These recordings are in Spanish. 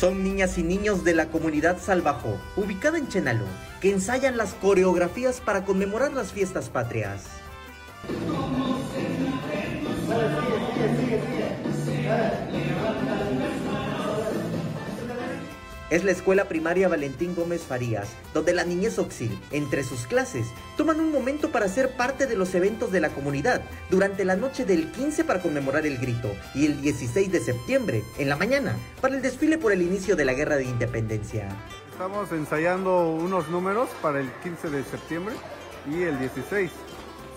Son niñas y niños de la comunidad Salvajo, ubicada en Chenaló, que ensayan las coreografías para conmemorar las fiestas patrias. Es la escuela primaria Valentín Gómez Farías, donde la niñez Oxil, entre sus clases, toman un momento para ser parte de los eventos de la comunidad durante la noche del 15 para conmemorar el grito y el 16 de septiembre, en la mañana, para el desfile por el inicio de la Guerra de Independencia. Estamos ensayando unos números para el 15 de septiembre y el 16.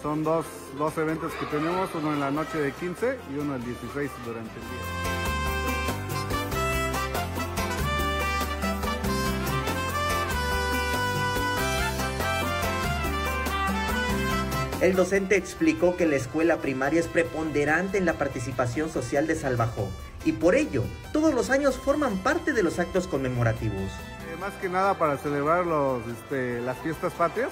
Son dos, dos eventos que tenemos, uno en la noche de 15 y uno el 16 durante el día. El docente explicó que la escuela primaria es preponderante en la participación social de Salvajó y por ello todos los años forman parte de los actos conmemorativos. Eh, más que nada para celebrar los, este, las fiestas patrias,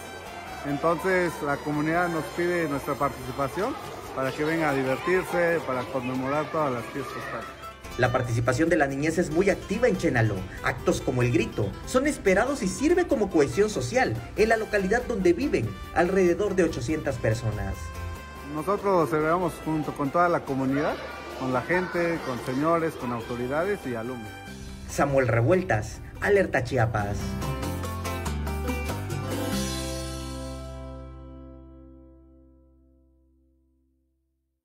entonces la comunidad nos pide nuestra participación para que venga a divertirse, para conmemorar todas las fiestas patrias. La participación de la niñez es muy activa en Chenaló. Actos como el grito son esperados y sirve como cohesión social en la localidad donde viven alrededor de 800 personas. Nosotros celebramos junto con toda la comunidad, con la gente, con señores, con autoridades y alumnos. Samuel Revueltas, Alerta Chiapas.